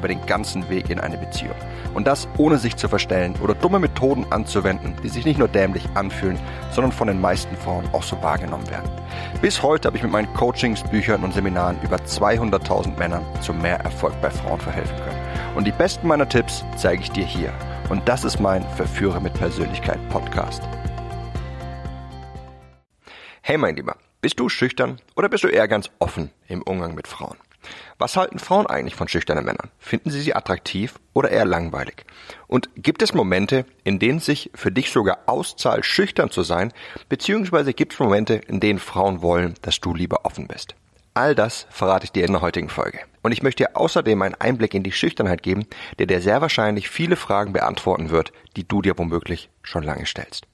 über den ganzen Weg in eine Beziehung. Und das ohne sich zu verstellen oder dumme Methoden anzuwenden, die sich nicht nur dämlich anfühlen, sondern von den meisten Frauen auch so wahrgenommen werden. Bis heute habe ich mit meinen Coachings, Büchern und Seminaren über 200.000 Männern zu mehr Erfolg bei Frauen verhelfen können. Und die besten meiner Tipps zeige ich dir hier. Und das ist mein Verführer mit Persönlichkeit Podcast. Hey mein Lieber, bist du schüchtern oder bist du eher ganz offen im Umgang mit Frauen? Was halten Frauen eigentlich von schüchternen Männern? Finden sie sie attraktiv oder eher langweilig? Und gibt es Momente, in denen sich für dich sogar auszahlt, schüchtern zu sein, beziehungsweise gibt es Momente, in denen Frauen wollen, dass du lieber offen bist? All das verrate ich dir in der heutigen Folge. Und ich möchte dir außerdem einen Einblick in die Schüchternheit geben, der dir sehr wahrscheinlich viele Fragen beantworten wird, die du dir womöglich schon lange stellst.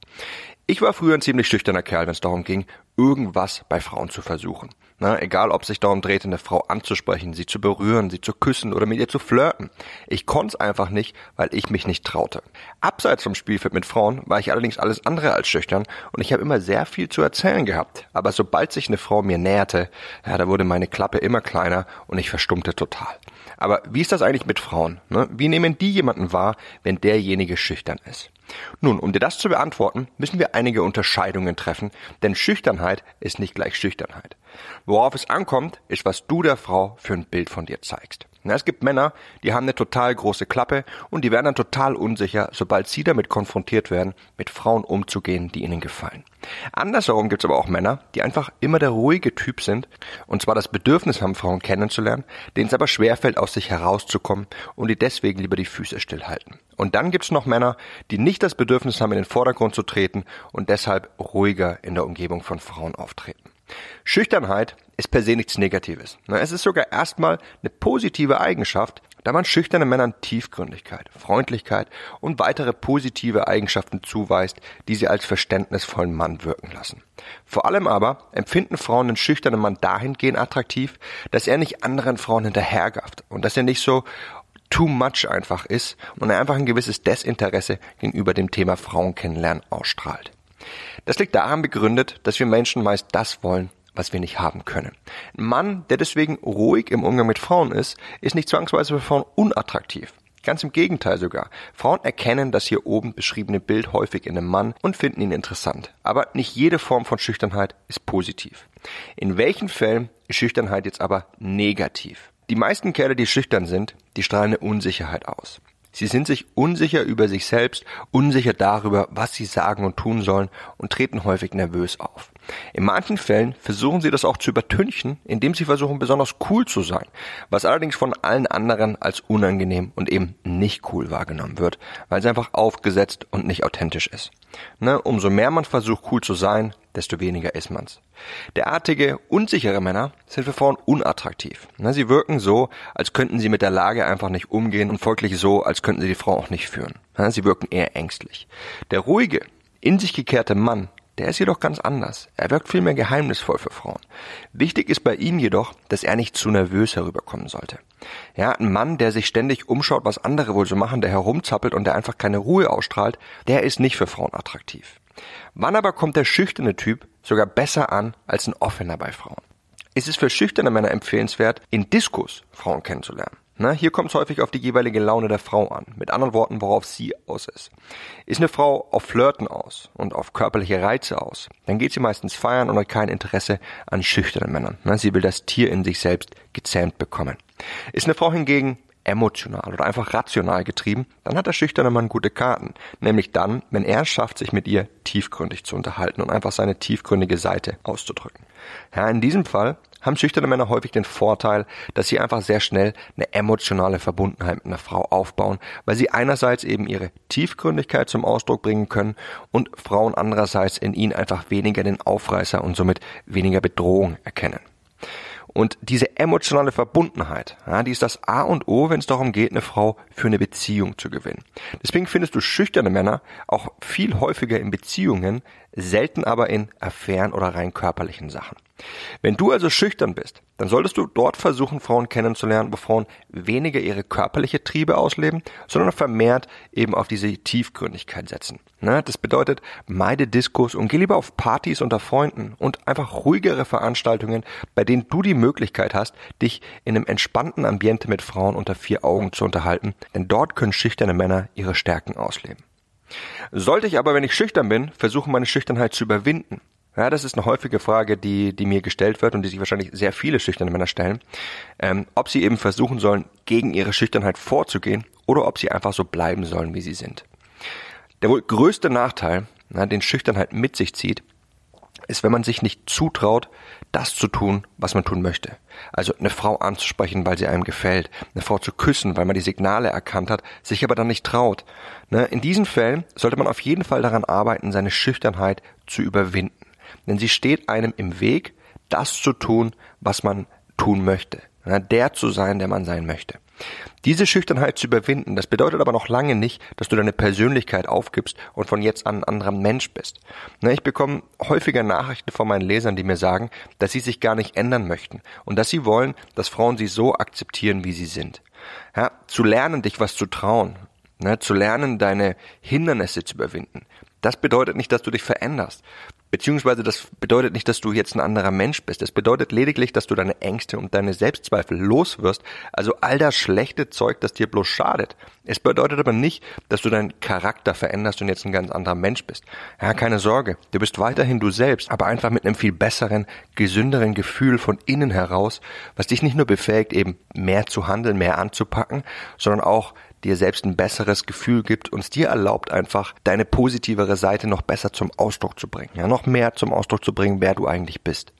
Ich war früher ein ziemlich schüchterner Kerl, wenn es darum ging, irgendwas bei Frauen zu versuchen. Na, egal, ob sich darum drehte, eine Frau anzusprechen, sie zu berühren, sie zu küssen oder mit ihr zu flirten. Ich konnte es einfach nicht, weil ich mich nicht traute. Abseits vom Spielfeld mit Frauen war ich allerdings alles andere als schüchtern und ich habe immer sehr viel zu erzählen gehabt. Aber sobald sich eine Frau mir näherte, ja, da wurde meine Klappe immer kleiner und ich verstummte total. Aber wie ist das eigentlich mit Frauen? Ne? Wie nehmen die jemanden wahr, wenn derjenige schüchtern ist? Nun, um dir das zu beantworten, müssen wir einige Unterscheidungen treffen, denn Schüchternheit ist nicht gleich Schüchternheit. Worauf es ankommt, ist, was du der Frau für ein Bild von dir zeigst. Na, es gibt Männer, die haben eine total große Klappe und die werden dann total unsicher, sobald sie damit konfrontiert werden, mit Frauen umzugehen, die ihnen gefallen. Andersherum gibt es aber auch Männer, die einfach immer der ruhige Typ sind und zwar das Bedürfnis haben, Frauen kennenzulernen, denen es aber schwerfällt, aus sich herauszukommen und die deswegen lieber die Füße stillhalten. Und dann gibt es noch Männer, die nicht das Bedürfnis haben, in den Vordergrund zu treten und deshalb ruhiger in der Umgebung von Frauen auftreten. Schüchternheit ist per se nichts Negatives. Es ist sogar erstmal eine positive Eigenschaft, da man schüchternen Männern Tiefgründigkeit, Freundlichkeit und weitere positive Eigenschaften zuweist, die sie als verständnisvollen Mann wirken lassen. Vor allem aber empfinden Frauen einen schüchternen Mann dahingehend attraktiv, dass er nicht anderen Frauen hinterhergafft und dass er nicht so too much einfach ist und er einfach ein gewisses Desinteresse gegenüber dem Thema Frauen kennenlernen ausstrahlt. Das liegt daran begründet, dass wir Menschen meist das wollen, was wir nicht haben können. Ein Mann, der deswegen ruhig im Umgang mit Frauen ist, ist nicht zwangsweise für Frauen unattraktiv. Ganz im Gegenteil sogar. Frauen erkennen das hier oben beschriebene Bild häufig in einem Mann und finden ihn interessant. Aber nicht jede Form von Schüchternheit ist positiv. In welchen Fällen ist Schüchternheit jetzt aber negativ? Die meisten Kerle, die schüchtern sind, die strahlen eine Unsicherheit aus. Sie sind sich unsicher über sich selbst, unsicher darüber, was sie sagen und tun sollen und treten häufig nervös auf. In manchen Fällen versuchen sie das auch zu übertünchen, indem sie versuchen besonders cool zu sein, was allerdings von allen anderen als unangenehm und eben nicht cool wahrgenommen wird, weil es einfach aufgesetzt und nicht authentisch ist. Ne, umso mehr man versucht cool zu sein, desto weniger ist man's. Derartige, unsichere Männer sind für Frauen unattraktiv. Ne, sie wirken so, als könnten sie mit der Lage einfach nicht umgehen und folglich so, als könnten sie die Frau auch nicht führen. Ne, sie wirken eher ängstlich. Der ruhige, in sich gekehrte Mann der ist jedoch ganz anders. Er wirkt vielmehr geheimnisvoll für Frauen. Wichtig ist bei ihm jedoch, dass er nicht zu nervös herüberkommen sollte. Ja, ein Mann, der sich ständig umschaut, was andere wohl so machen, der herumzappelt und der einfach keine Ruhe ausstrahlt, der ist nicht für Frauen attraktiv. Wann aber kommt der schüchterne Typ sogar besser an als ein offener bei Frauen? Es ist für schüchterne Männer empfehlenswert, in Diskos Frauen kennenzulernen. Na, hier kommt es häufig auf die jeweilige Laune der Frau an. Mit anderen Worten, worauf sie aus ist. Ist eine Frau auf Flirten aus und auf körperliche Reize aus, dann geht sie meistens feiern und hat kein Interesse an schüchternen Männern. Na, sie will das Tier in sich selbst gezähmt bekommen. Ist eine Frau hingegen emotional oder einfach rational getrieben, dann hat der schüchterne Mann gute Karten. Nämlich dann, wenn er es schafft, sich mit ihr tiefgründig zu unterhalten und einfach seine tiefgründige Seite auszudrücken. Ja, in diesem Fall haben schüchterne Männer häufig den Vorteil, dass sie einfach sehr schnell eine emotionale Verbundenheit mit einer Frau aufbauen, weil sie einerseits eben ihre Tiefgründigkeit zum Ausdruck bringen können und Frauen andererseits in ihnen einfach weniger den Aufreißer und somit weniger Bedrohung erkennen. Und diese emotionale Verbundenheit, ja, die ist das A und O, wenn es darum geht, eine Frau für eine Beziehung zu gewinnen. Deswegen findest du schüchterne Männer auch viel häufiger in Beziehungen, selten aber in Affären oder rein körperlichen Sachen. Wenn du also schüchtern bist, dann solltest du dort versuchen, Frauen kennenzulernen, wo Frauen weniger ihre körperliche Triebe ausleben, sondern vermehrt eben auf diese Tiefgründigkeit setzen. Ne? Das bedeutet, meide Diskos und geh lieber auf Partys unter Freunden und einfach ruhigere Veranstaltungen, bei denen du die Möglichkeit hast, dich in einem entspannten Ambiente mit Frauen unter vier Augen zu unterhalten, denn dort können schüchterne Männer ihre Stärken ausleben. Sollte ich aber, wenn ich schüchtern bin, versuchen, meine Schüchternheit zu überwinden, ja, das ist eine häufige Frage, die, die mir gestellt wird und die sich wahrscheinlich sehr viele schüchterne Männer stellen. Ähm, ob sie eben versuchen sollen, gegen ihre Schüchternheit vorzugehen oder ob sie einfach so bleiben sollen, wie sie sind. Der wohl größte Nachteil, na, den Schüchternheit mit sich zieht, ist, wenn man sich nicht zutraut, das zu tun, was man tun möchte. Also eine Frau anzusprechen, weil sie einem gefällt, eine Frau zu küssen, weil man die Signale erkannt hat, sich aber dann nicht traut. Ne, in diesen Fällen sollte man auf jeden Fall daran arbeiten, seine Schüchternheit zu überwinden. Denn sie steht einem im Weg, das zu tun, was man tun möchte. Der zu sein, der man sein möchte. Diese Schüchternheit zu überwinden, das bedeutet aber noch lange nicht, dass du deine Persönlichkeit aufgibst und von jetzt an ein anderer Mensch bist. Ich bekomme häufiger Nachrichten von meinen Lesern, die mir sagen, dass sie sich gar nicht ändern möchten und dass sie wollen, dass Frauen sie so akzeptieren, wie sie sind. Ja, zu lernen, dich was zu trauen, ne, zu lernen, deine Hindernisse zu überwinden. Das bedeutet nicht, dass du dich veränderst. Beziehungsweise das bedeutet nicht, dass du jetzt ein anderer Mensch bist. Es bedeutet lediglich, dass du deine Ängste und deine Selbstzweifel loswirst. Also all das schlechte Zeug, das dir bloß schadet. Es bedeutet aber nicht, dass du deinen Charakter veränderst und jetzt ein ganz anderer Mensch bist. Ja, keine Sorge. Du bist weiterhin du selbst, aber einfach mit einem viel besseren, gesünderen Gefühl von innen heraus, was dich nicht nur befähigt, eben mehr zu handeln, mehr anzupacken, sondern auch dir selbst ein besseres Gefühl gibt und es dir erlaubt, einfach deine positivere Seite noch besser zum Ausdruck zu bringen. Ja, noch mehr zum Ausdruck zu bringen, wer du eigentlich bist.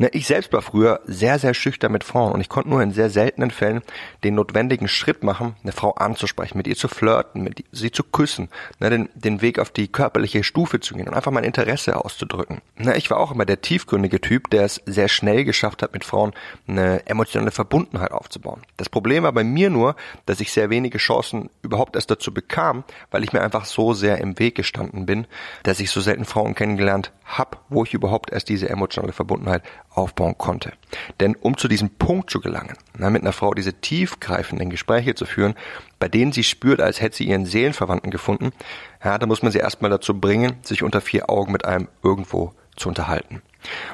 Ne, ich selbst war früher sehr, sehr schüchtern mit Frauen und ich konnte nur in sehr seltenen Fällen den notwendigen Schritt machen, eine Frau anzusprechen, mit ihr zu flirten, mit sie zu küssen, ne, den, Weg auf die körperliche Stufe zu gehen und einfach mein Interesse auszudrücken. Ne, ich war auch immer der tiefgründige Typ, der es sehr schnell geschafft hat, mit Frauen eine emotionale Verbundenheit aufzubauen. Das Problem war bei mir nur, dass ich sehr wenige Chancen überhaupt erst dazu bekam, weil ich mir einfach so sehr im Weg gestanden bin, dass ich so selten Frauen kennengelernt hab, wo ich überhaupt erst diese emotionale Verbundenheit aufbauen konnte. Denn um zu diesem Punkt zu gelangen, mit einer Frau diese tiefgreifenden Gespräche zu führen, bei denen sie spürt, als hätte sie ihren Seelenverwandten gefunden, ja, da muss man sie erstmal dazu bringen, sich unter vier Augen mit einem irgendwo zu unterhalten.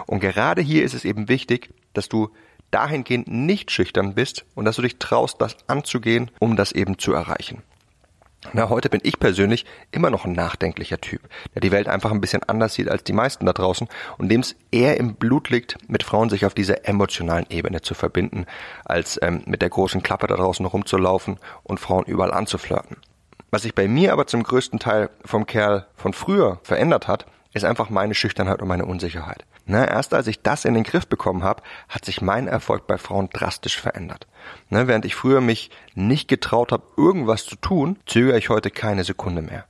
Und gerade hier ist es eben wichtig, dass du dahingehend nicht schüchtern bist und dass du dich traust, das anzugehen, um das eben zu erreichen. Na, heute bin ich persönlich immer noch ein nachdenklicher Typ, der die Welt einfach ein bisschen anders sieht als die meisten da draußen und dem es eher im Blut liegt, mit Frauen sich auf dieser emotionalen Ebene zu verbinden, als ähm, mit der großen Klappe da draußen rumzulaufen und Frauen überall anzuflirten. Was sich bei mir aber zum größten Teil vom Kerl von früher verändert hat, ist einfach meine Schüchternheit und meine Unsicherheit. Na, erst als ich das in den Griff bekommen habe, hat sich mein Erfolg bei Frauen drastisch verändert. Na, während ich früher mich nicht getraut habe, irgendwas zu tun, zögere ich heute keine Sekunde mehr.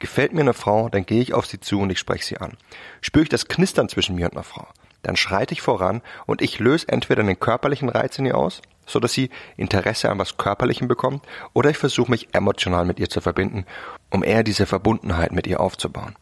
Gefällt mir eine Frau, dann gehe ich auf sie zu und ich spreche sie an. Spüre ich das Knistern zwischen mir und einer Frau, dann schreite ich voran und ich löse entweder den körperlichen Reiz in ihr aus, so dass sie Interesse an was Körperlichem bekommt, oder ich versuche mich emotional mit ihr zu verbinden, um eher diese Verbundenheit mit ihr aufzubauen.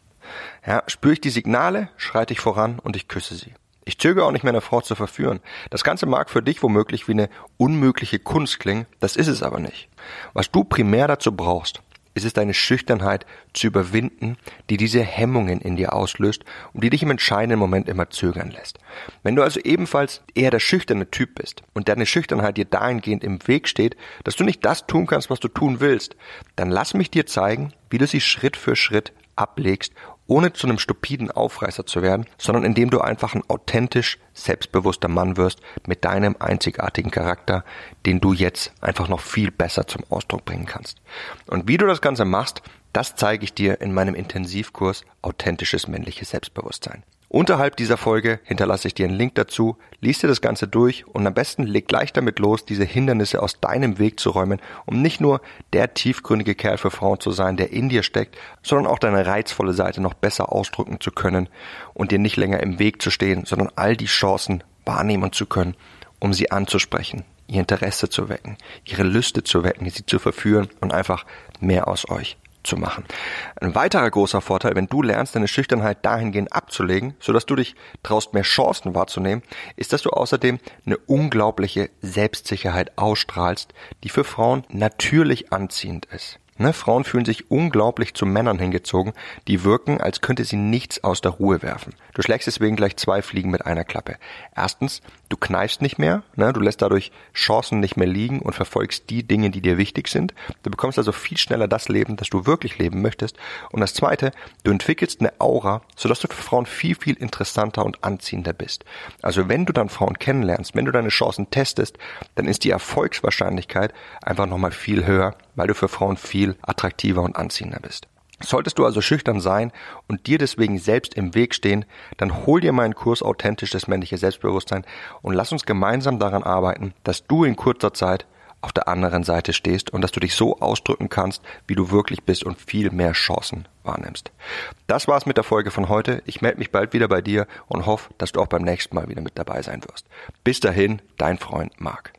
Ja, spüre ich die Signale, schreite ich voran und ich küsse sie. Ich zögere auch nicht mehr, eine Frau zu verführen. Das Ganze mag für dich womöglich wie eine unmögliche Kunst klingen, das ist es aber nicht. Was du primär dazu brauchst, ist es deine Schüchternheit zu überwinden, die diese Hemmungen in dir auslöst und die dich im entscheidenden Moment immer zögern lässt. Wenn du also ebenfalls eher der schüchterne Typ bist und deine Schüchternheit dir dahingehend im Weg steht, dass du nicht das tun kannst, was du tun willst, dann lass mich dir zeigen, wie du sie Schritt für Schritt ablegst ohne zu einem stupiden Aufreißer zu werden, sondern indem du einfach ein authentisch selbstbewusster Mann wirst mit deinem einzigartigen Charakter, den du jetzt einfach noch viel besser zum Ausdruck bringen kannst. Und wie du das Ganze machst, das zeige ich dir in meinem Intensivkurs Authentisches männliches Selbstbewusstsein. Unterhalb dieser Folge hinterlasse ich dir einen Link dazu, lies dir das Ganze durch und am besten leg gleich damit los, diese Hindernisse aus deinem Weg zu räumen, um nicht nur der tiefgründige Kerl für Frauen zu sein, der in dir steckt, sondern auch deine reizvolle Seite noch besser ausdrücken zu können und dir nicht länger im Weg zu stehen, sondern all die Chancen wahrnehmen zu können, um sie anzusprechen, ihr Interesse zu wecken, ihre Lüste zu wecken, sie zu verführen und einfach mehr aus euch zu machen. Ein weiterer großer Vorteil, wenn du lernst, deine Schüchternheit dahingehend abzulegen, sodass du dich traust, mehr Chancen wahrzunehmen, ist, dass du außerdem eine unglaubliche Selbstsicherheit ausstrahlst, die für Frauen natürlich anziehend ist. Ne, Frauen fühlen sich unglaublich zu Männern hingezogen, die wirken, als könnte sie nichts aus der Ruhe werfen. Du schlägst deswegen gleich zwei Fliegen mit einer Klappe. Erstens, du kneifst nicht mehr, ne, du lässt dadurch Chancen nicht mehr liegen und verfolgst die Dinge, die dir wichtig sind. Du bekommst also viel schneller das Leben, das du wirklich leben möchtest. Und das zweite, du entwickelst eine Aura, sodass du für Frauen viel, viel interessanter und anziehender bist. Also wenn du dann Frauen kennenlernst, wenn du deine Chancen testest, dann ist die Erfolgswahrscheinlichkeit einfach nochmal viel höher, weil du für Frauen viel attraktiver und anziehender bist. Solltest du also schüchtern sein und dir deswegen selbst im Weg stehen, dann hol dir meinen Kurs Authentisches männliche Selbstbewusstsein und lass uns gemeinsam daran arbeiten, dass du in kurzer Zeit auf der anderen Seite stehst und dass du dich so ausdrücken kannst, wie du wirklich bist und viel mehr Chancen wahrnimmst. Das war's mit der Folge von heute. Ich melde mich bald wieder bei dir und hoffe, dass du auch beim nächsten Mal wieder mit dabei sein wirst. Bis dahin, dein Freund Marc.